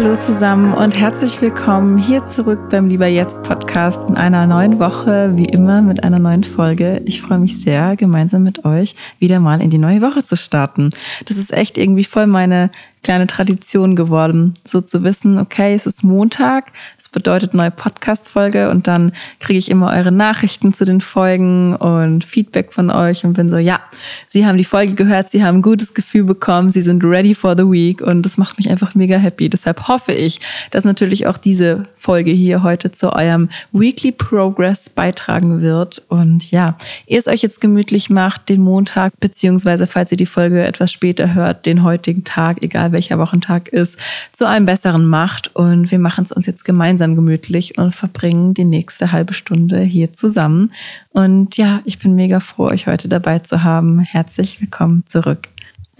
Hallo zusammen und herzlich willkommen hier zurück beim Lieber Jetzt Podcast in einer neuen Woche, wie immer mit einer neuen Folge. Ich freue mich sehr, gemeinsam mit euch wieder mal in die neue Woche zu starten. Das ist echt irgendwie voll meine kleine Tradition geworden, so zu wissen, okay, es ist Montag, es bedeutet neue Podcast-Folge und dann kriege ich immer eure Nachrichten zu den Folgen und Feedback von euch und bin so, ja, Sie haben die Folge gehört, Sie haben ein gutes Gefühl bekommen, Sie sind ready for the week und das macht mich einfach mega happy. Deshalb hoffe ich, dass natürlich auch diese Folge hier heute zu eurem Weekly Progress beitragen wird und ja, ihr es euch jetzt gemütlich macht, den Montag, beziehungsweise falls ihr die Folge etwas später hört, den heutigen Tag, egal welcher Wochentag ist, zu einem besseren macht. Und wir machen es uns jetzt gemeinsam gemütlich und verbringen die nächste halbe Stunde hier zusammen. Und ja, ich bin mega froh, euch heute dabei zu haben. Herzlich willkommen zurück.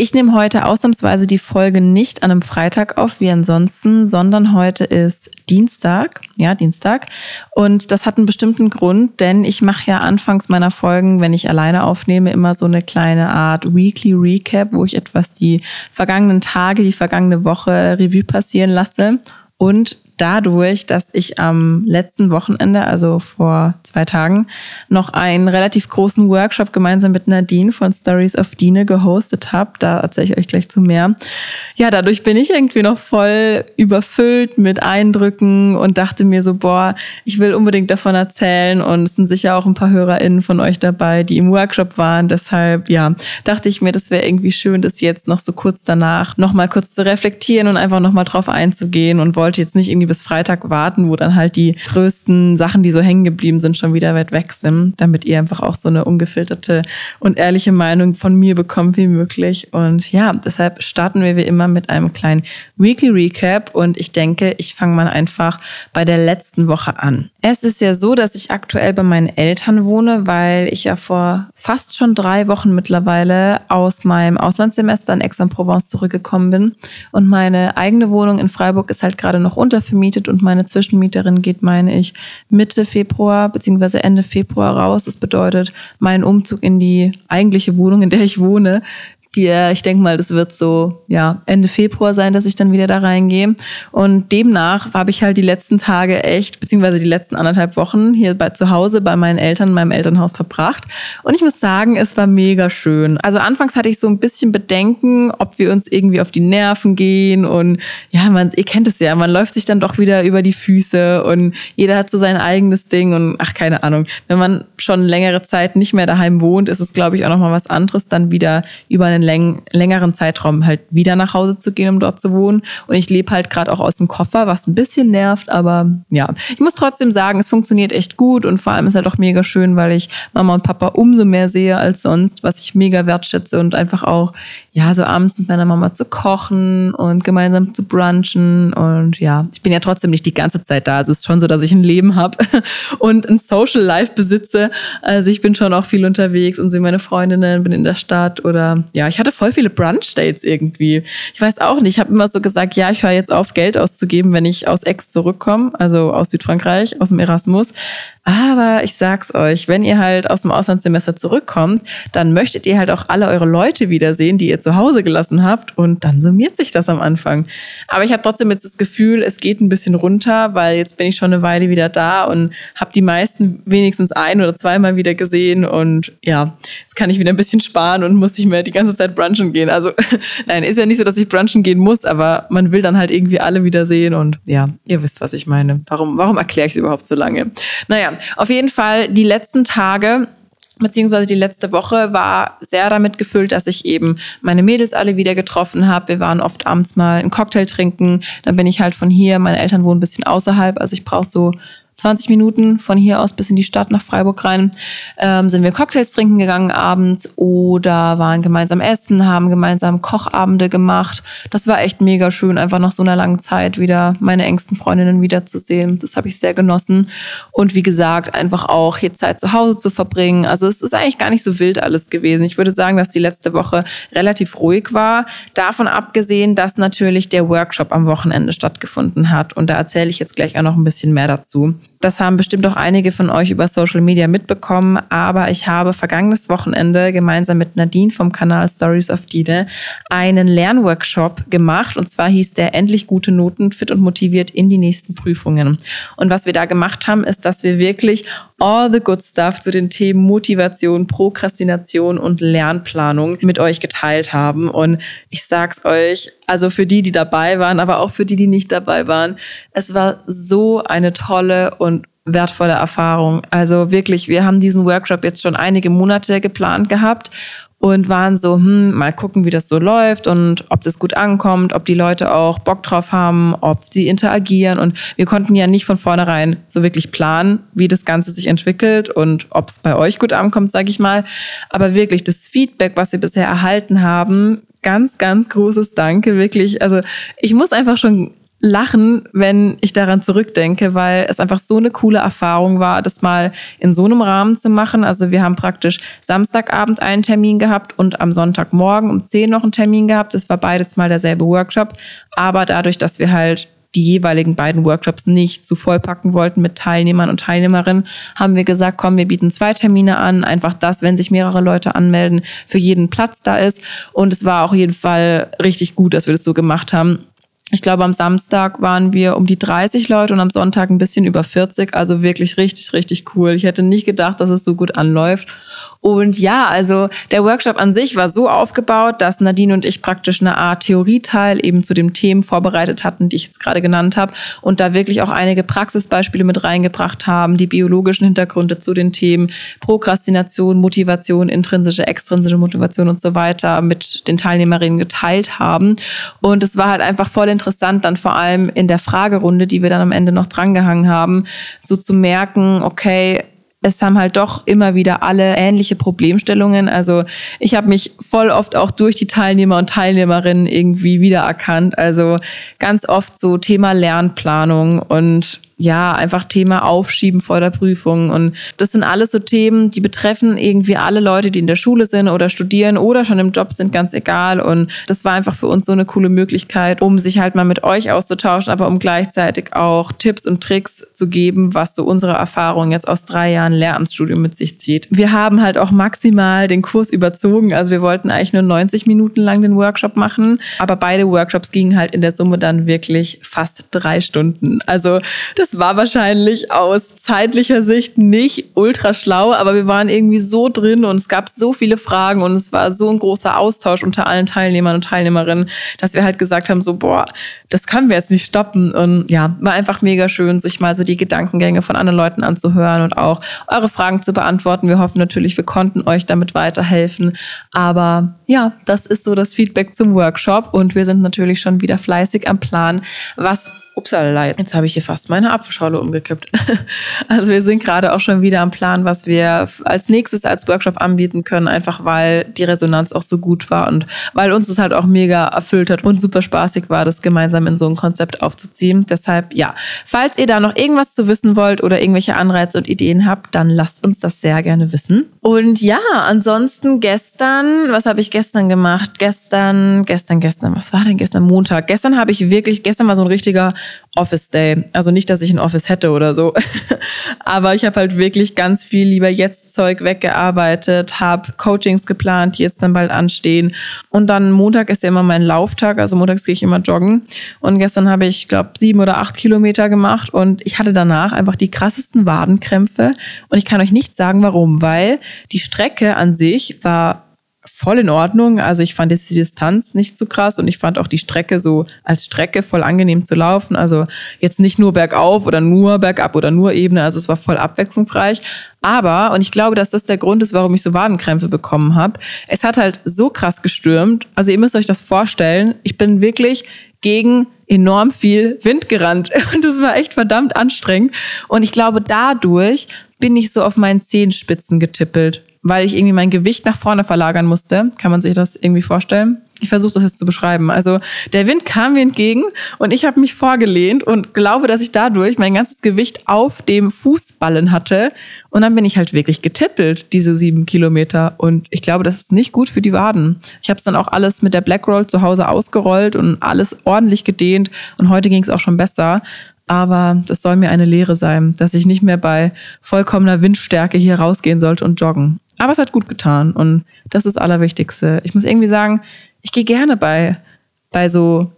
Ich nehme heute ausnahmsweise die Folge nicht an einem Freitag auf, wie ansonsten, sondern heute ist Dienstag, ja, Dienstag. Und das hat einen bestimmten Grund, denn ich mache ja anfangs meiner Folgen, wenn ich alleine aufnehme, immer so eine kleine Art Weekly Recap, wo ich etwas die vergangenen Tage, die vergangene Woche Revue passieren lasse. Und dadurch, dass ich am letzten Wochenende, also vor zwei Tagen, noch einen relativ großen Workshop gemeinsam mit Nadine von Stories of Dine gehostet habe. Da erzähle ich euch gleich zu mehr. Ja, dadurch bin ich irgendwie noch voll überfüllt mit Eindrücken und dachte mir so, boah, ich will unbedingt davon erzählen und es sind sicher auch ein paar HörerInnen von euch dabei, die im Workshop waren. Deshalb, ja, dachte ich mir, das wäre irgendwie schön, das jetzt noch so kurz danach nochmal kurz zu reflektieren und einfach nochmal drauf einzugehen und wollte jetzt nicht irgendwie bis Freitag warten, wo dann halt die größten Sachen, die so hängen geblieben sind, schon wieder weit weg sind, damit ihr einfach auch so eine ungefilterte und ehrliche Meinung von mir bekommt wie möglich. Und ja, deshalb starten wir wie immer mit einem kleinen Weekly Recap und ich denke, ich fange mal einfach bei der letzten Woche an. Es ist ja so, dass ich aktuell bei meinen Eltern wohne, weil ich ja vor fast schon drei Wochen mittlerweile aus meinem Auslandssemester in Aix-en-Provence zurückgekommen bin und meine eigene Wohnung in Freiburg ist halt gerade noch untervermietet vermietet und meine Zwischenmieterin geht, meine ich, Mitte Februar bzw. Ende Februar raus. Das bedeutet, mein Umzug in die eigentliche Wohnung, in der ich wohne, äh, ich denke mal, das wird so ja Ende Februar sein, dass ich dann wieder da reingehe. Und demnach habe ich halt die letzten Tage echt, beziehungsweise die letzten anderthalb Wochen hier bei zu Hause bei meinen Eltern in meinem Elternhaus verbracht. Und ich muss sagen, es war mega schön. Also anfangs hatte ich so ein bisschen Bedenken, ob wir uns irgendwie auf die Nerven gehen. Und ja, man, ihr kennt es ja, man läuft sich dann doch wieder über die Füße und jeder hat so sein eigenes Ding und ach, keine Ahnung. Wenn man schon längere Zeit nicht mehr daheim wohnt, ist es, glaube ich, auch nochmal was anderes, dann wieder über einen läng längeren Zeitraum halt wieder nach Hause zu gehen, um dort zu wohnen. Und ich lebe halt gerade auch aus dem Koffer, was ein bisschen nervt, aber ja. Ich muss trotzdem sagen, es funktioniert echt gut und vor allem ist halt auch mega schön, weil ich Mama und Papa umso mehr sehe als sonst, was ich mega wertschätze und einfach auch, ja, so abends mit meiner Mama zu kochen und gemeinsam zu brunchen und ja, ich bin ja trotzdem nicht die ganze Zeit da. Also es ist schon so, dass ich ein Leben habe und ein Social Life besitze. Also ich bin schon auch viel unterwegs und sehe meine Freundinnen, bin in der Stadt oder ja, ich hatte voll viele Brunch-Dates irgendwie. Ich weiß auch nicht. Ich habe immer so gesagt, ja, ich höre jetzt auf, Geld auszugeben, wenn ich aus Ex zurückkomme, also aus Südfrankreich, aus dem Erasmus. Aber ich sag's euch, wenn ihr halt aus dem Auslandssemester zurückkommt, dann möchtet ihr halt auch alle eure Leute wiedersehen, die ihr zu Hause gelassen habt. Und dann summiert sich das am Anfang. Aber ich habe trotzdem jetzt das Gefühl, es geht ein bisschen runter, weil jetzt bin ich schon eine Weile wieder da und habe die meisten wenigstens ein oder zweimal wieder gesehen. Und ja, jetzt kann ich wieder ein bisschen sparen und muss nicht mehr die ganze Zeit brunchen gehen. Also nein, ist ja nicht so, dass ich brunchen gehen muss, aber man will dann halt irgendwie alle wiedersehen. Und ja, ihr wisst, was ich meine. Warum, warum erkläre ich es überhaupt so lange? Naja, auf jeden Fall die letzten Tage beziehungsweise die letzte Woche war sehr damit gefüllt, dass ich eben meine Mädels alle wieder getroffen habe. Wir waren oft abends mal einen Cocktail trinken. Dann bin ich halt von hier, meine Eltern wohnen ein bisschen außerhalb, also ich brauche so 20 Minuten von hier aus bis in die Stadt nach Freiburg rein, ähm, sind wir Cocktails trinken gegangen abends oder waren gemeinsam essen, haben gemeinsam Kochabende gemacht. Das war echt mega schön, einfach nach so einer langen Zeit wieder meine engsten Freundinnen wiederzusehen. Das habe ich sehr genossen. Und wie gesagt, einfach auch hier Zeit zu Hause zu verbringen. Also es ist eigentlich gar nicht so wild alles gewesen. Ich würde sagen, dass die letzte Woche relativ ruhig war. Davon abgesehen, dass natürlich der Workshop am Wochenende stattgefunden hat. Und da erzähle ich jetzt gleich auch noch ein bisschen mehr dazu. Das haben bestimmt auch einige von euch über Social Media mitbekommen, aber ich habe vergangenes Wochenende gemeinsam mit Nadine vom Kanal Stories of Dine einen Lernworkshop gemacht und zwar hieß der Endlich gute Noten, fit und motiviert in die nächsten Prüfungen. Und was wir da gemacht haben, ist, dass wir wirklich all the good stuff zu den Themen Motivation, Prokrastination und Lernplanung mit euch geteilt haben. Und ich sag's euch, also für die, die dabei waren, aber auch für die, die nicht dabei waren, es war so eine tolle und wertvolle Erfahrung. Also wirklich, wir haben diesen Workshop jetzt schon einige Monate geplant gehabt und waren so, hm, mal gucken, wie das so läuft und ob das gut ankommt, ob die Leute auch Bock drauf haben, ob sie interagieren. Und wir konnten ja nicht von vornherein so wirklich planen, wie das Ganze sich entwickelt und ob es bei euch gut ankommt, sage ich mal. Aber wirklich, das Feedback, was wir bisher erhalten haben, ganz, ganz großes Danke, wirklich. Also ich muss einfach schon lachen, wenn ich daran zurückdenke, weil es einfach so eine coole Erfahrung war, das mal in so einem Rahmen zu machen. Also wir haben praktisch Samstagabend einen Termin gehabt und am Sonntagmorgen um 10 noch einen Termin gehabt. Das war beides mal derselbe Workshop. Aber dadurch, dass wir halt die jeweiligen beiden Workshops nicht zu vollpacken wollten mit Teilnehmern und Teilnehmerinnen, haben wir gesagt, komm, wir bieten zwei Termine an, einfach das, wenn sich mehrere Leute anmelden, für jeden Platz da ist. Und es war auch jeden Fall richtig gut, dass wir das so gemacht haben ich glaube, am Samstag waren wir um die 30 Leute und am Sonntag ein bisschen über 40. Also wirklich richtig, richtig cool. Ich hätte nicht gedacht, dass es so gut anläuft. Und ja, also der Workshop an sich war so aufgebaut, dass Nadine und ich praktisch eine Art Theorieteil eben zu den Themen vorbereitet hatten, die ich jetzt gerade genannt habe. Und da wirklich auch einige Praxisbeispiele mit reingebracht haben, die biologischen Hintergründe zu den Themen Prokrastination, Motivation, intrinsische, extrinsische Motivation und so weiter mit den Teilnehmerinnen geteilt haben. Und es war halt einfach voll interessant, dann vor allem in der Fragerunde, die wir dann am Ende noch drangehangen haben, so zu merken, okay, es haben halt doch immer wieder alle ähnliche Problemstellungen. Also ich habe mich voll oft auch durch die Teilnehmer und Teilnehmerinnen irgendwie wiedererkannt. Also ganz oft so Thema Lernplanung und ja, einfach Thema Aufschieben vor der Prüfung. Und das sind alles so Themen, die betreffen irgendwie alle Leute, die in der Schule sind oder studieren oder schon im Job sind, ganz egal. Und das war einfach für uns so eine coole Möglichkeit, um sich halt mal mit euch auszutauschen, aber um gleichzeitig auch Tipps und Tricks zu geben, was so unsere Erfahrung jetzt aus drei Jahren Lehramtsstudium mit sich zieht. Wir haben halt auch maximal den Kurs überzogen. Also wir wollten eigentlich nur 90 Minuten lang den Workshop machen, aber beide Workshops gingen halt in der Summe dann wirklich fast drei Stunden. Also das das war wahrscheinlich aus zeitlicher Sicht nicht ultra schlau, aber wir waren irgendwie so drin und es gab so viele Fragen und es war so ein großer Austausch unter allen Teilnehmern und Teilnehmerinnen, dass wir halt gesagt haben, so, boah, das können wir jetzt nicht stoppen. Und ja, war einfach mega schön, sich mal so die Gedankengänge von anderen Leuten anzuhören und auch eure Fragen zu beantworten. Wir hoffen natürlich, wir konnten euch damit weiterhelfen. Aber ja, das ist so das Feedback zum Workshop und wir sind natürlich schon wieder fleißig am Plan, was Upsala, jetzt habe ich hier fast meine Apfelschorle umgekippt. Also wir sind gerade auch schon wieder am Plan, was wir als nächstes als Workshop anbieten können, einfach weil die Resonanz auch so gut war und weil uns es halt auch mega erfüllt hat und super spaßig war, das gemeinsam in so ein Konzept aufzuziehen. Deshalb ja, falls ihr da noch irgendwas zu wissen wollt oder irgendwelche Anreize und Ideen habt, dann lasst uns das sehr gerne wissen. Und ja, ansonsten gestern, was habe ich gestern gemacht? Gestern, gestern, gestern, was war denn gestern? Montag. Gestern habe ich wirklich, gestern war so ein richtiger Office Day. Also nicht, dass ich ein Office hätte oder so, aber ich habe halt wirklich ganz viel lieber jetzt Zeug weggearbeitet, habe Coachings geplant, die jetzt dann bald anstehen. Und dann Montag ist ja immer mein Lauftag, also montags gehe ich immer joggen. Und gestern habe ich, glaube sieben oder acht Kilometer gemacht und ich hatte danach einfach die krassesten Wadenkrämpfe. Und ich kann euch nicht sagen, warum, weil die Strecke an sich war voll in Ordnung. Also ich fand jetzt die Distanz nicht so krass und ich fand auch die Strecke so als Strecke voll angenehm zu laufen. Also jetzt nicht nur bergauf oder nur bergab oder nur Ebene. Also es war voll abwechslungsreich. Aber, und ich glaube, dass das der Grund ist, warum ich so Wadenkrämpfe bekommen habe, es hat halt so krass gestürmt. Also ihr müsst euch das vorstellen. Ich bin wirklich gegen enorm viel Wind gerannt. Und das war echt verdammt anstrengend. Und ich glaube, dadurch bin ich so auf meinen Zehenspitzen getippelt weil ich irgendwie mein Gewicht nach vorne verlagern musste. Kann man sich das irgendwie vorstellen? Ich versuche das jetzt zu beschreiben. Also der Wind kam mir entgegen und ich habe mich vorgelehnt und glaube, dass ich dadurch mein ganzes Gewicht auf dem Fußballen hatte. Und dann bin ich halt wirklich getippelt, diese sieben Kilometer. Und ich glaube, das ist nicht gut für die Waden. Ich habe es dann auch alles mit der Blackroll zu Hause ausgerollt und alles ordentlich gedehnt. Und heute ging es auch schon besser. Aber das soll mir eine Lehre sein, dass ich nicht mehr bei vollkommener Windstärke hier rausgehen sollte und joggen. Aber es hat gut getan und das ist das Allerwichtigste. Ich muss irgendwie sagen, ich gehe gerne bei, bei so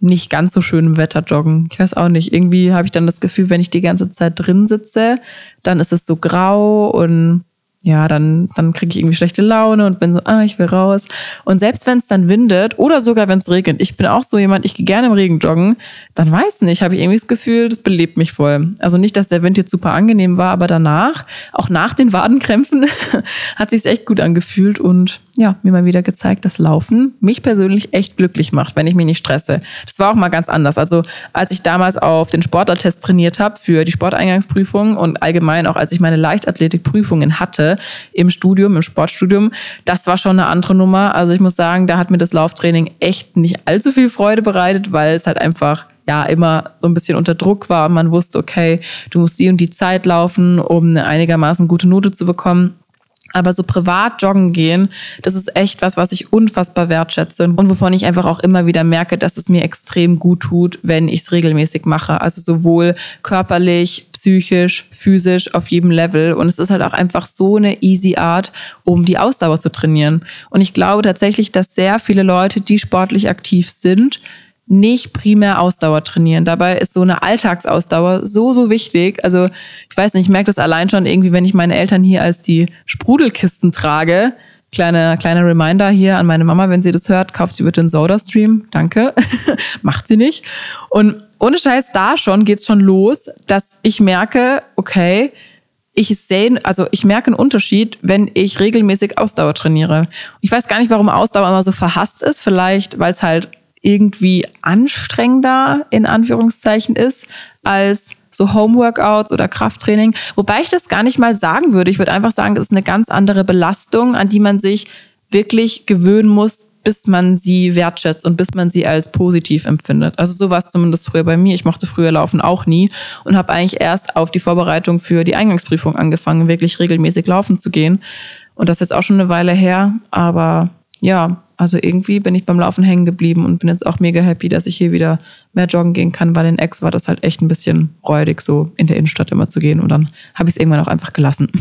nicht ganz so schönem Wetter joggen. Ich weiß auch nicht. Irgendwie habe ich dann das Gefühl, wenn ich die ganze Zeit drin sitze, dann ist es so grau und ja, dann, dann kriege ich irgendwie schlechte Laune und bin so, ah, ich will raus. Und selbst wenn es dann windet oder sogar wenn es regnet, ich bin auch so jemand, ich gehe gerne im Regen joggen, dann weiß nicht, habe ich irgendwie das Gefühl, das belebt mich voll. Also nicht, dass der Wind jetzt super angenehm war, aber danach, auch nach den Wadenkrämpfen, hat sich echt gut angefühlt und ja, mir mal wieder gezeigt, dass Laufen mich persönlich echt glücklich macht, wenn ich mich nicht stresse. Das war auch mal ganz anders. Also als ich damals auf den Sportlertest trainiert habe für die Sporteingangsprüfung und allgemein auch als ich meine Leichtathletikprüfungen hatte im Studium, im Sportstudium, das war schon eine andere Nummer. Also ich muss sagen, da hat mir das Lauftraining echt nicht allzu viel Freude bereitet, weil es halt einfach ja immer so ein bisschen unter Druck war und man wusste, okay, du musst die und die Zeit laufen, um eine einigermaßen gute Note zu bekommen. Aber so privat joggen gehen, das ist echt was, was ich unfassbar wertschätze und wovon ich einfach auch immer wieder merke, dass es mir extrem gut tut, wenn ich es regelmäßig mache. Also sowohl körperlich, psychisch, physisch, auf jedem Level. Und es ist halt auch einfach so eine easy Art, um die Ausdauer zu trainieren. Und ich glaube tatsächlich, dass sehr viele Leute, die sportlich aktiv sind, nicht primär Ausdauer trainieren. Dabei ist so eine Alltagsausdauer so, so wichtig. Also ich weiß nicht, ich merke das allein schon irgendwie, wenn ich meine Eltern hier als die Sprudelkisten trage. Kleiner kleiner Reminder hier an meine Mama, wenn sie das hört, kauft sie bitte einen Soda-Stream. Danke. Macht sie nicht. Und ohne Scheiß, da schon geht's schon los, dass ich merke, okay, ich sehe, also ich merke einen Unterschied, wenn ich regelmäßig Ausdauer trainiere. Ich weiß gar nicht, warum Ausdauer immer so verhasst ist. Vielleicht, weil es halt irgendwie anstrengender in Anführungszeichen ist als so Homeworkouts oder Krafttraining. Wobei ich das gar nicht mal sagen würde. Ich würde einfach sagen, das ist eine ganz andere Belastung, an die man sich wirklich gewöhnen muss, bis man sie wertschätzt und bis man sie als positiv empfindet. Also so war es zumindest früher bei mir. Ich mochte früher Laufen auch nie und habe eigentlich erst auf die Vorbereitung für die Eingangsprüfung angefangen, wirklich regelmäßig laufen zu gehen. Und das ist jetzt auch schon eine Weile her, aber ja, also irgendwie bin ich beim Laufen hängen geblieben und bin jetzt auch mega happy, dass ich hier wieder mehr joggen gehen kann, weil in Ex war das halt echt ein bisschen räudig, so in der Innenstadt immer zu gehen. Und dann habe ich es irgendwann auch einfach gelassen.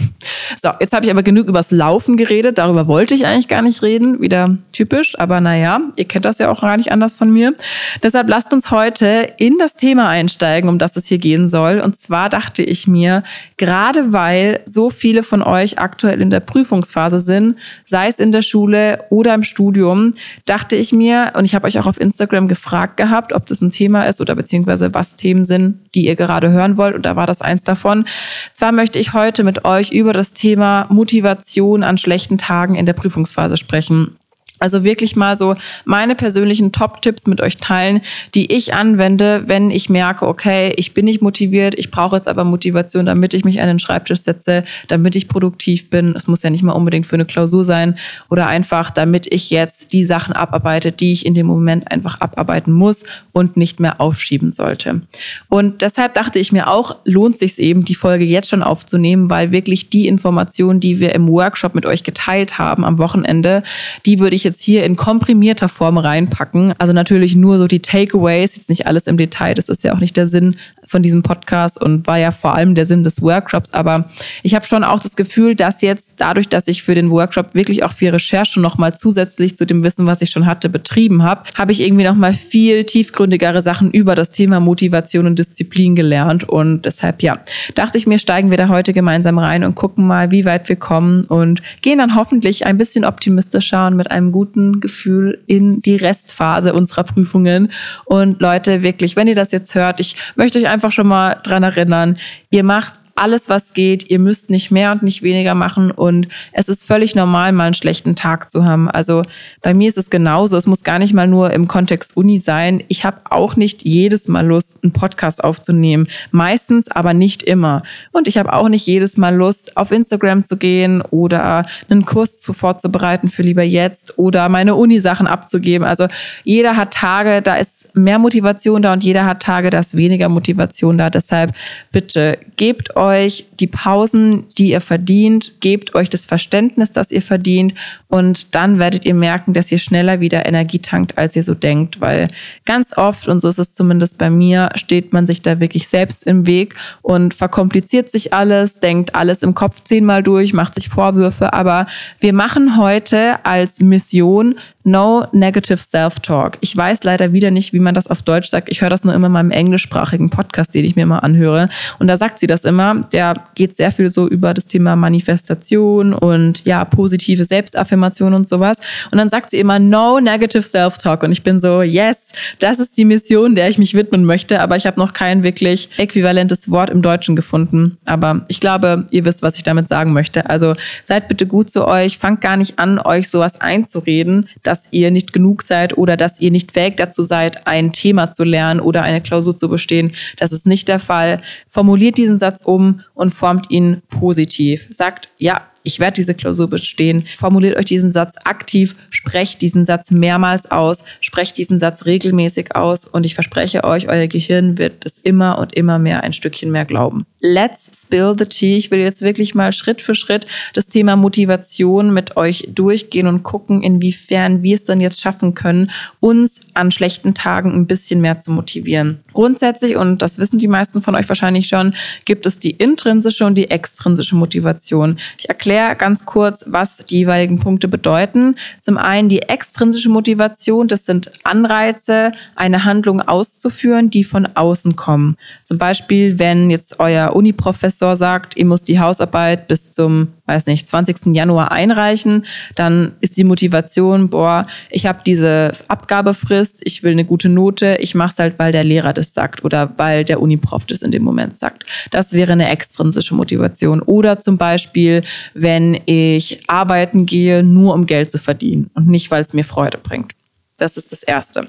So, jetzt habe ich aber genug übers Laufen geredet. Darüber wollte ich eigentlich gar nicht reden. Wieder typisch. Aber naja, ihr kennt das ja auch gar nicht anders von mir. Deshalb lasst uns heute in das Thema einsteigen, um das es hier gehen soll. Und zwar dachte ich mir, gerade weil so viele von euch aktuell in der Prüfungsphase sind, sei es in der Schule oder im Studium, dachte ich mir, und ich habe euch auch auf Instagram gefragt gehabt, ob das ein Thema ist oder beziehungsweise was Themen sind, die ihr gerade hören wollt. Und da war das eins davon. Zwar möchte ich heute mit euch über das Thema Motivation an schlechten Tagen in der Prüfungsphase sprechen. Also wirklich mal so meine persönlichen Top-Tipps mit euch teilen, die ich anwende, wenn ich merke, okay, ich bin nicht motiviert, ich brauche jetzt aber Motivation, damit ich mich an den Schreibtisch setze, damit ich produktiv bin. Es muss ja nicht mal unbedingt für eine Klausur sein oder einfach, damit ich jetzt die Sachen abarbeite, die ich in dem Moment einfach abarbeiten muss und nicht mehr aufschieben sollte. Und deshalb dachte ich mir auch, lohnt sich eben, die Folge jetzt schon aufzunehmen, weil wirklich die Informationen, die wir im Workshop mit euch geteilt haben am Wochenende, die würde ich jetzt jetzt hier in komprimierter Form reinpacken. Also natürlich nur so die Takeaways, jetzt nicht alles im Detail. Das ist ja auch nicht der Sinn von diesem Podcast und war ja vor allem der Sinn des Workshops. Aber ich habe schon auch das Gefühl, dass jetzt dadurch, dass ich für den Workshop wirklich auch viel Recherche nochmal zusätzlich zu dem Wissen, was ich schon hatte, betrieben habe, habe ich irgendwie nochmal viel tiefgründigere Sachen über das Thema Motivation und Disziplin gelernt. Und deshalb, ja, dachte ich mir, steigen wir da heute gemeinsam rein und gucken mal, wie weit wir kommen und gehen dann hoffentlich ein bisschen optimistischer und mit einem guten guten Gefühl in die Restphase unserer Prüfungen. Und Leute, wirklich, wenn ihr das jetzt hört, ich möchte euch einfach schon mal dran erinnern, ihr macht alles, was geht. Ihr müsst nicht mehr und nicht weniger machen. Und es ist völlig normal, mal einen schlechten Tag zu haben. Also bei mir ist es genauso. Es muss gar nicht mal nur im Kontext Uni sein. Ich habe auch nicht jedes Mal Lust, einen Podcast aufzunehmen. Meistens, aber nicht immer. Und ich habe auch nicht jedes Mal Lust, auf Instagram zu gehen oder einen Kurs zu vorzubereiten für lieber jetzt oder meine Uni-Sachen abzugeben. Also jeder hat Tage, da ist mehr Motivation da und jeder hat Tage, da ist weniger Motivation da. Deshalb bitte gebt euch euch die Pausen, die ihr verdient, gebt euch das Verständnis, das ihr verdient und dann werdet ihr merken, dass ihr schneller wieder Energie tankt, als ihr so denkt, weil ganz oft, und so ist es zumindest bei mir, steht man sich da wirklich selbst im Weg und verkompliziert sich alles, denkt alles im Kopf zehnmal durch, macht sich Vorwürfe, aber wir machen heute als Mission No Negative Self-Talk. Ich weiß leider wieder nicht, wie man das auf Deutsch sagt. Ich höre das nur immer in meinem englischsprachigen Podcast, den ich mir mal anhöre. Und da sagt sie das immer. Der geht sehr viel so über das Thema Manifestation und ja, positive Selbstaffirmation und sowas. Und dann sagt sie immer No Negative Self-Talk. Und ich bin so, yes, das ist die Mission, der ich mich widmen möchte. Aber ich habe noch kein wirklich äquivalentes Wort im Deutschen gefunden. Aber ich glaube, ihr wisst, was ich damit sagen möchte. Also seid bitte gut zu euch. Fangt gar nicht an, euch sowas einzureden dass ihr nicht genug seid oder dass ihr nicht fähig dazu seid, ein Thema zu lernen oder eine Klausur zu bestehen. Das ist nicht der Fall. Formuliert diesen Satz um und formt ihn positiv. Sagt, ja, ich werde diese Klausur bestehen. Formuliert euch diesen Satz aktiv, sprecht diesen Satz mehrmals aus, sprecht diesen Satz regelmäßig aus und ich verspreche euch, euer Gehirn wird es immer und immer mehr ein Stückchen mehr glauben. Let's spill the tea. Ich will jetzt wirklich mal Schritt für Schritt das Thema Motivation mit euch durchgehen und gucken, inwiefern wir es dann jetzt schaffen können, uns an schlechten Tagen ein bisschen mehr zu motivieren. Grundsätzlich, und das wissen die meisten von euch wahrscheinlich schon, gibt es die intrinsische und die extrinsische Motivation. Ich erkläre erkläre ganz kurz, was die jeweiligen Punkte bedeuten. Zum einen die extrinsische Motivation, das sind Anreize, eine Handlung auszuführen, die von außen kommen. Zum Beispiel, wenn jetzt euer Uniprofessor sagt, ihr müsst die Hausarbeit bis zum weiß nicht, 20. Januar einreichen, dann ist die Motivation, boah, ich habe diese Abgabefrist, ich will eine gute Note, ich mache es halt, weil der Lehrer das sagt oder weil der Uniprof das in dem Moment sagt. Das wäre eine extrinsische Motivation. Oder zum Beispiel, wenn ich arbeiten gehe, nur um Geld zu verdienen und nicht, weil es mir Freude bringt. Das ist das Erste.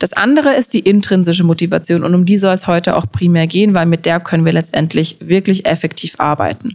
Das andere ist die intrinsische Motivation und um die soll es heute auch primär gehen, weil mit der können wir letztendlich wirklich effektiv arbeiten.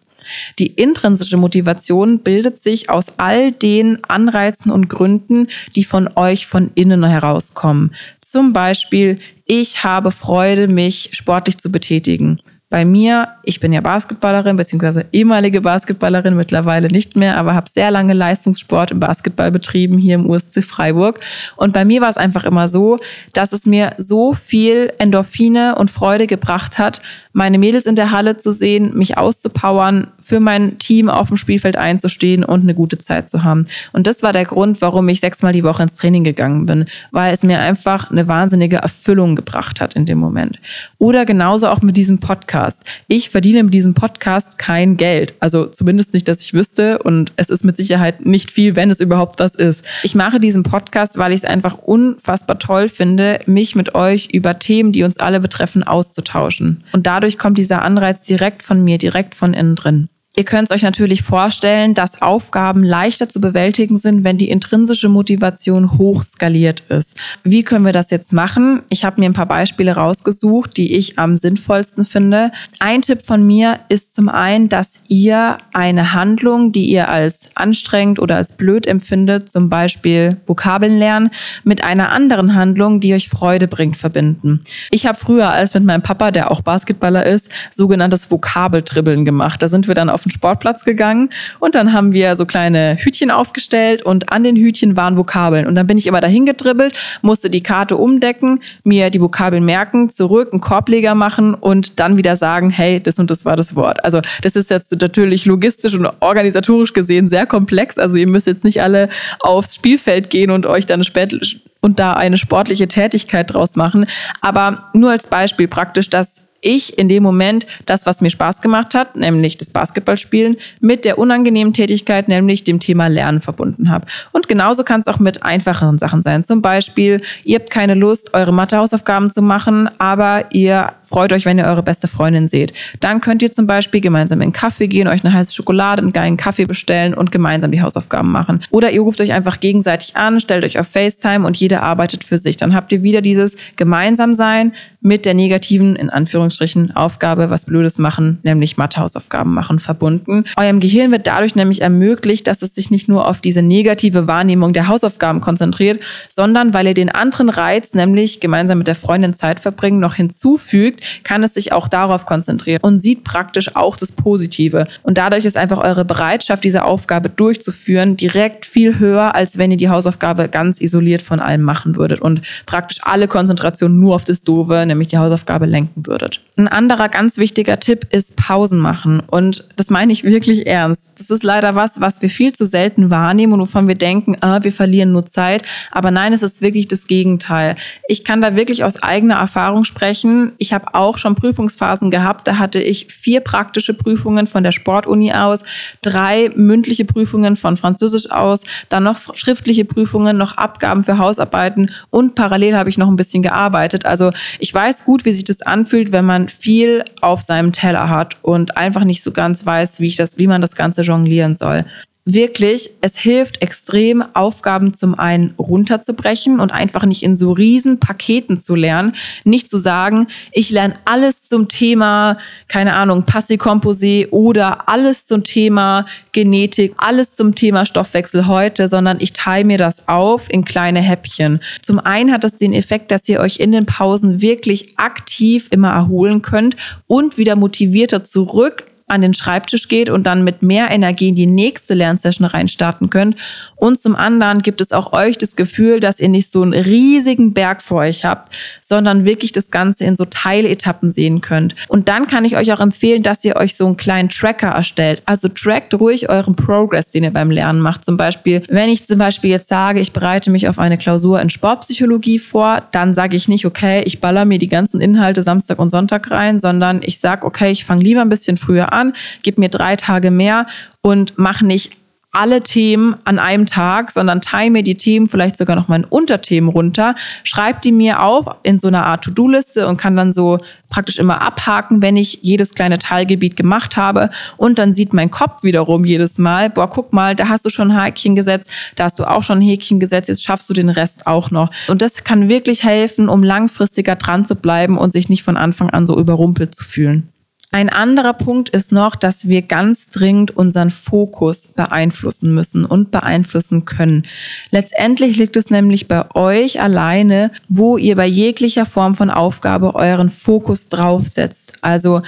Die intrinsische Motivation bildet sich aus all den Anreizen und Gründen, die von euch von innen herauskommen. Zum Beispiel, ich habe Freude, mich sportlich zu betätigen. Bei mir, ich bin ja Basketballerin, beziehungsweise ehemalige Basketballerin, mittlerweile nicht mehr, aber habe sehr lange Leistungssport im Basketball betrieben hier im USC Freiburg. Und bei mir war es einfach immer so, dass es mir so viel Endorphine und Freude gebracht hat, meine Mädels in der Halle zu sehen, mich auszupowern, für mein Team auf dem Spielfeld einzustehen und eine gute Zeit zu haben. Und das war der Grund, warum ich sechsmal die Woche ins Training gegangen bin, weil es mir einfach eine wahnsinnige Erfüllung gebracht hat in dem Moment. Oder genauso auch mit diesem Podcast. Ich verdiene mit diesem Podcast kein Geld. Also zumindest nicht, dass ich wüsste. Und es ist mit Sicherheit nicht viel, wenn es überhaupt das ist. Ich mache diesen Podcast, weil ich es einfach unfassbar toll finde, mich mit euch über Themen, die uns alle betreffen, auszutauschen. Und dadurch kommt dieser Anreiz direkt von mir, direkt von innen drin. Ihr könnt es euch natürlich vorstellen, dass Aufgaben leichter zu bewältigen sind, wenn die intrinsische Motivation hoch skaliert ist. Wie können wir das jetzt machen? Ich habe mir ein paar Beispiele rausgesucht, die ich am sinnvollsten finde. Ein Tipp von mir ist zum einen, dass ihr eine Handlung, die ihr als anstrengend oder als blöd empfindet, zum Beispiel Vokabeln lernen, mit einer anderen Handlung, die euch Freude bringt, verbinden. Ich habe früher als mit meinem Papa, der auch Basketballer ist, sogenanntes Vokabeltribbeln gemacht. Da sind wir dann auf den Sportplatz gegangen und dann haben wir so kleine Hütchen aufgestellt und an den Hütchen waren Vokabeln. Und dann bin ich immer dahin gedribbelt, musste die Karte umdecken, mir die Vokabeln merken, zurück einen Korbleger machen und dann wieder sagen, hey, das und das war das Wort. Also das ist jetzt natürlich logistisch und organisatorisch gesehen sehr komplex. Also ihr müsst jetzt nicht alle aufs Spielfeld gehen und euch dann spät und da eine sportliche Tätigkeit draus machen. Aber nur als Beispiel praktisch, dass ich in dem Moment das, was mir Spaß gemacht hat, nämlich das Basketballspielen, mit der unangenehmen Tätigkeit, nämlich dem Thema Lernen verbunden habe. Und genauso kann es auch mit einfacheren Sachen sein. Zum Beispiel, ihr habt keine Lust, eure Mathehausaufgaben zu machen, aber ihr freut euch, wenn ihr eure beste Freundin seht. Dann könnt ihr zum Beispiel gemeinsam in einen Kaffee gehen, euch eine heiße Schokolade, einen geilen Kaffee bestellen und gemeinsam die Hausaufgaben machen. Oder ihr ruft euch einfach gegenseitig an, stellt euch auf FaceTime und jeder arbeitet für sich. Dann habt ihr wieder dieses Gemeinsamsein mit der negativen, in Anführungszeichen, Anführungsstrichen Aufgabe was Blödes machen, nämlich Mathehausaufgaben machen, verbunden. Eurem Gehirn wird dadurch nämlich ermöglicht, dass es sich nicht nur auf diese negative Wahrnehmung der Hausaufgaben konzentriert, sondern weil ihr den anderen Reiz, nämlich gemeinsam mit der Freundin Zeit verbringen, noch hinzufügt, kann es sich auch darauf konzentrieren und sieht praktisch auch das Positive. Und dadurch ist einfach eure Bereitschaft, diese Aufgabe durchzuführen, direkt viel höher, als wenn ihr die Hausaufgabe ganz isoliert von allem machen würdet und praktisch alle Konzentration nur auf das Doofe, nämlich die Hausaufgabe lenken würdet. Ein anderer ganz wichtiger Tipp ist Pausen machen. Und das meine ich wirklich ernst. Das ist leider was, was wir viel zu selten wahrnehmen und wovon wir denken, ah, wir verlieren nur Zeit. Aber nein, es ist wirklich das Gegenteil. Ich kann da wirklich aus eigener Erfahrung sprechen. Ich habe auch schon Prüfungsphasen gehabt. Da hatte ich vier praktische Prüfungen von der Sportuni aus, drei mündliche Prüfungen von Französisch aus, dann noch schriftliche Prüfungen, noch Abgaben für Hausarbeiten und parallel habe ich noch ein bisschen gearbeitet. Also ich weiß gut, wie sich das anfühlt, wenn man viel auf seinem Teller hat und einfach nicht so ganz weiß, wie ich das, wie man das Ganze jonglieren soll wirklich, es hilft extrem, Aufgaben zum einen runterzubrechen und einfach nicht in so riesen Paketen zu lernen. Nicht zu sagen, ich lerne alles zum Thema, keine Ahnung, Passivkomposé oder alles zum Thema Genetik, alles zum Thema Stoffwechsel heute, sondern ich teile mir das auf in kleine Häppchen. Zum einen hat das den Effekt, dass ihr euch in den Pausen wirklich aktiv immer erholen könnt und wieder motivierter zurück an den Schreibtisch geht und dann mit mehr Energie in die nächste Lernsession reinstarten könnt. Und zum anderen gibt es auch euch das Gefühl, dass ihr nicht so einen riesigen Berg vor euch habt, sondern wirklich das Ganze in so Teiletappen sehen könnt. Und dann kann ich euch auch empfehlen, dass ihr euch so einen kleinen Tracker erstellt. Also trackt ruhig euren Progress, den ihr beim Lernen macht. Zum Beispiel, wenn ich zum Beispiel jetzt sage, ich bereite mich auf eine Klausur in Sportpsychologie vor, dann sage ich nicht, okay, ich baller mir die ganzen Inhalte Samstag und Sonntag rein, sondern ich sage, okay, ich fange lieber ein bisschen früher an gib mir drei Tage mehr und mach nicht alle Themen an einem Tag, sondern teile mir die Themen vielleicht sogar noch mal in Unterthemen runter, schreib die mir auf in so einer Art To-Do-Liste und kann dann so praktisch immer abhaken, wenn ich jedes kleine Teilgebiet gemacht habe und dann sieht mein Kopf wiederum jedes Mal, boah, guck mal, da hast du schon ein Häkchen gesetzt, da hast du auch schon ein Häkchen gesetzt, jetzt schaffst du den Rest auch noch. Und das kann wirklich helfen, um langfristiger dran zu bleiben und sich nicht von Anfang an so überrumpelt zu fühlen. Ein anderer Punkt ist noch, dass wir ganz dringend unseren Fokus beeinflussen müssen und beeinflussen können. Letztendlich liegt es nämlich bei euch alleine, wo ihr bei jeglicher Form von Aufgabe euren Fokus draufsetzt. Also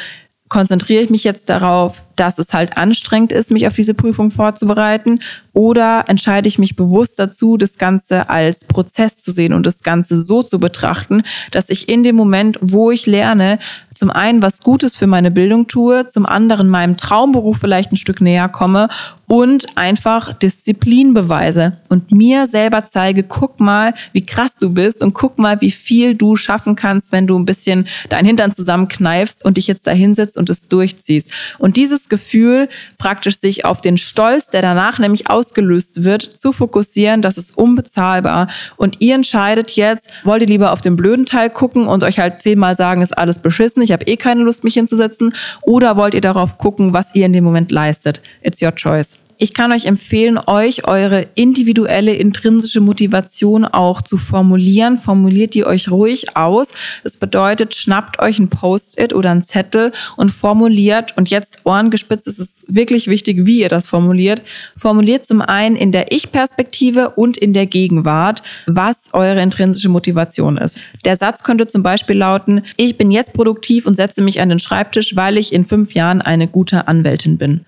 konzentriere ich mich jetzt darauf, dass es halt anstrengend ist, mich auf diese Prüfung vorzubereiten? Oder entscheide ich mich bewusst dazu, das Ganze als Prozess zu sehen und das Ganze so zu betrachten, dass ich in dem Moment, wo ich lerne, zum einen was Gutes für meine Bildung tue, zum anderen meinem Traumberuf vielleicht ein Stück näher komme und einfach Disziplin beweise und mir selber zeige, guck mal, wie krass du bist und guck mal, wie viel du schaffen kannst, wenn du ein bisschen deinen Hintern zusammenkneifst und dich jetzt da hinsetzt und es durchziehst. Und dieses Gefühl, praktisch sich auf den Stolz, der danach nämlich ausgelöst wird, zu fokussieren, das ist unbezahlbar. Und ihr entscheidet jetzt, wollt ihr lieber auf den blöden Teil gucken und euch halt zehnmal sagen, ist alles beschissen, ich habe eh keine Lust, mich hinzusetzen, oder wollt ihr darauf gucken, was ihr in dem Moment leistet? It's your choice. Ich kann euch empfehlen, euch eure individuelle intrinsische Motivation auch zu formulieren. Formuliert die euch ruhig aus. Das bedeutet, schnappt euch ein Post-it oder ein Zettel und formuliert, und jetzt Ohrengespitzt, es ist wirklich wichtig, wie ihr das formuliert. Formuliert zum einen in der Ich-Perspektive und in der Gegenwart, was eure intrinsische Motivation ist. Der Satz könnte zum Beispiel lauten, ich bin jetzt produktiv und setze mich an den Schreibtisch, weil ich in fünf Jahren eine gute Anwältin bin.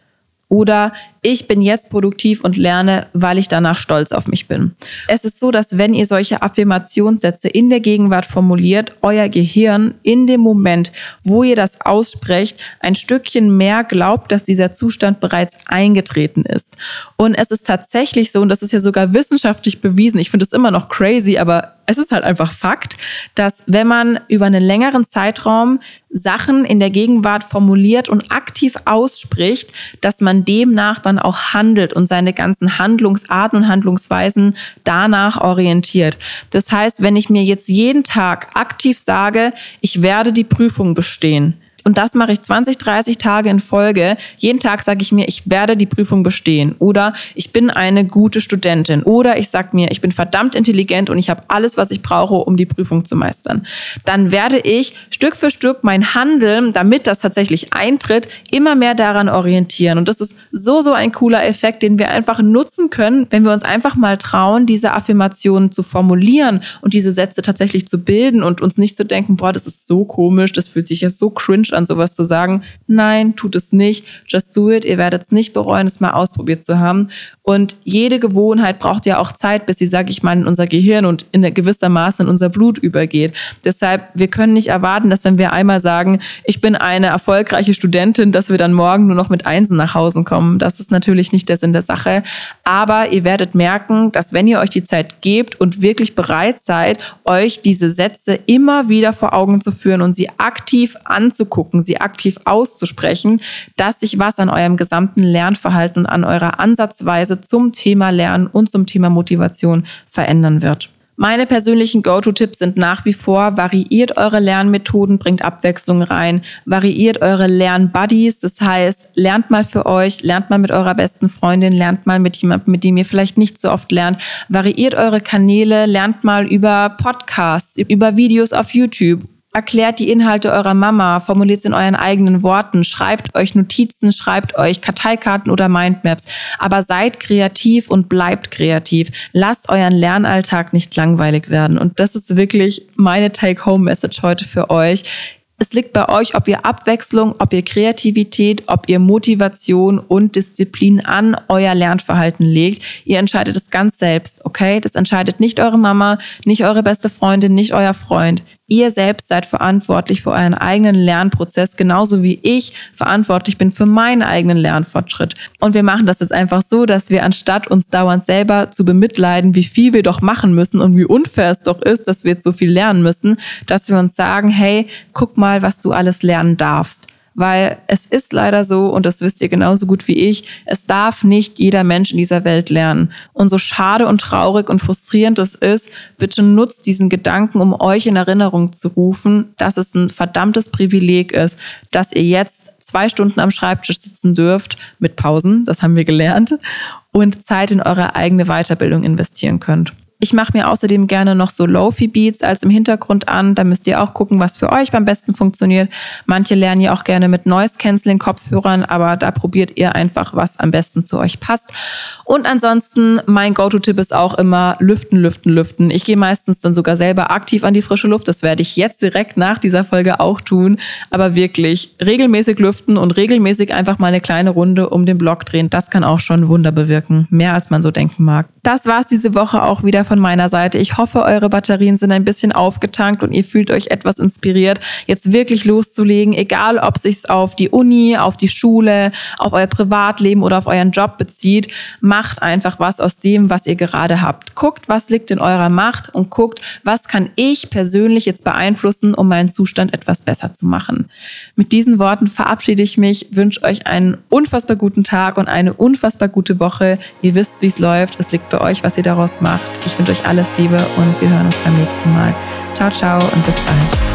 Oder ich bin jetzt produktiv und lerne, weil ich danach stolz auf mich bin. Es ist so, dass wenn ihr solche Affirmationssätze in der Gegenwart formuliert, euer Gehirn in dem Moment, wo ihr das aussprecht, ein Stückchen mehr glaubt, dass dieser Zustand bereits eingetreten ist. Und es ist tatsächlich so, und das ist ja sogar wissenschaftlich bewiesen, ich finde es immer noch crazy, aber es ist halt einfach Fakt, dass wenn man über einen längeren Zeitraum Sachen in der Gegenwart formuliert und aktiv ausspricht, dass man demnach dann auch handelt und seine ganzen Handlungsarten und Handlungsweisen danach orientiert. Das heißt, wenn ich mir jetzt jeden Tag aktiv sage, ich werde die Prüfung bestehen, Und das mache ich 20, 30 Tage in Folge. Jeden Tag sage ich mir, ich werde die Prüfung bestehen. Oder ich bin eine gute Studentin. Oder ich sage mir, ich bin verdammt intelligent und ich habe alles, was ich brauche, um die Prüfung zu meistern. Dann werde ich Stück für Stück mein Handeln, damit das tatsächlich eintritt, immer mehr daran orientieren. Und das ist so, so ein cooler Effekt, den wir einfach nutzen können, wenn wir uns einfach mal trauen, diese Affirmationen zu formulieren und diese Sätze tatsächlich zu bilden und uns nicht zu denken, boah, das ist so komisch, das fühlt sich ja so cringe an, sowas zu sagen. Nein, tut es nicht. Just do it. Ihr werdet es nicht bereuen, es mal ausprobiert zu haben. Und jede Gewohnheit braucht ja auch Zeit, bis sie, sage ich mal, in unser Gehirn und in gewisser Maße in unser Blut übergeht. Deshalb, wir können nicht erwarten, dass wenn wir einmal sagen, ich bin eine erfolgreiche Studentin, dass wir dann morgen nur noch mit Einsen nach Hause kommen. Das ist natürlich nicht der Sinn der Sache. Aber ihr werdet merken, dass wenn ihr euch die Zeit gebt und wirklich bereit seid, euch diese Sätze immer wieder vor Augen zu führen und sie aktiv anzugucken, sie aktiv auszusprechen, dass sich was an eurem gesamten Lernverhalten an eurer Ansatzweise zum Thema Lernen und zum Thema Motivation verändern wird. Meine persönlichen Go-To-Tipps sind nach wie vor, variiert eure Lernmethoden, bringt Abwechslung rein, variiert eure Lernbuddies, das heißt, lernt mal für euch, lernt mal mit eurer besten Freundin, lernt mal mit jemandem, mit dem ihr vielleicht nicht so oft lernt, variiert eure Kanäle, lernt mal über Podcasts, über Videos auf YouTube Erklärt die Inhalte eurer Mama, formuliert es in euren eigenen Worten, schreibt euch Notizen, schreibt euch Karteikarten oder Mindmaps. Aber seid kreativ und bleibt kreativ. Lasst euren Lernalltag nicht langweilig werden. Und das ist wirklich meine Take-Home-Message heute für euch. Es liegt bei euch, ob ihr Abwechslung, ob ihr Kreativität, ob ihr Motivation und Disziplin an euer Lernverhalten legt. Ihr entscheidet es ganz selbst, okay? Das entscheidet nicht eure Mama, nicht eure beste Freundin, nicht euer Freund. Ihr selbst seid verantwortlich für euren eigenen Lernprozess, genauso wie ich verantwortlich bin für meinen eigenen Lernfortschritt. Und wir machen das jetzt einfach so, dass wir anstatt uns dauernd selber zu bemitleiden, wie viel wir doch machen müssen und wie unfair es doch ist, dass wir jetzt so viel lernen müssen, dass wir uns sagen, hey, guck mal, was du alles lernen darfst weil es ist leider so, und das wisst ihr genauso gut wie ich, es darf nicht jeder Mensch in dieser Welt lernen. Und so schade und traurig und frustrierend es ist, bitte nutzt diesen Gedanken, um euch in Erinnerung zu rufen, dass es ein verdammtes Privileg ist, dass ihr jetzt zwei Stunden am Schreibtisch sitzen dürft, mit Pausen, das haben wir gelernt, und Zeit in eure eigene Weiterbildung investieren könnt. Ich mache mir außerdem gerne noch so Lofi-Beats als im Hintergrund an. Da müsst ihr auch gucken, was für euch beim besten funktioniert. Manche lernen ja auch gerne mit Noise-Canceling-Kopfhörern, aber da probiert ihr einfach, was am besten zu euch passt. Und ansonsten, mein Go-To-Tipp ist auch immer lüften, lüften, lüften. Ich gehe meistens dann sogar selber aktiv an die frische Luft. Das werde ich jetzt direkt nach dieser Folge auch tun. Aber wirklich regelmäßig lüften und regelmäßig einfach mal eine kleine Runde um den Block drehen. Das kann auch schon Wunder bewirken. Mehr als man so denken mag. Das war's diese Woche auch wieder von meiner Seite. Ich hoffe, eure Batterien sind ein bisschen aufgetankt und ihr fühlt euch etwas inspiriert, jetzt wirklich loszulegen, egal ob sich's auf die Uni, auf die Schule, auf euer Privatleben oder auf euren Job bezieht. Macht einfach was aus dem, was ihr gerade habt. Guckt, was liegt in eurer Macht und guckt, was kann ich persönlich jetzt beeinflussen, um meinen Zustand etwas besser zu machen. Mit diesen Worten verabschiede ich mich, wünsche euch einen unfassbar guten Tag und eine unfassbar gute Woche. Ihr wisst, wie es läuft. Es liegt bei euch, was ihr daraus macht. Ich wünsche euch alles Liebe und wir hören uns beim nächsten Mal. Ciao, ciao und bis bald.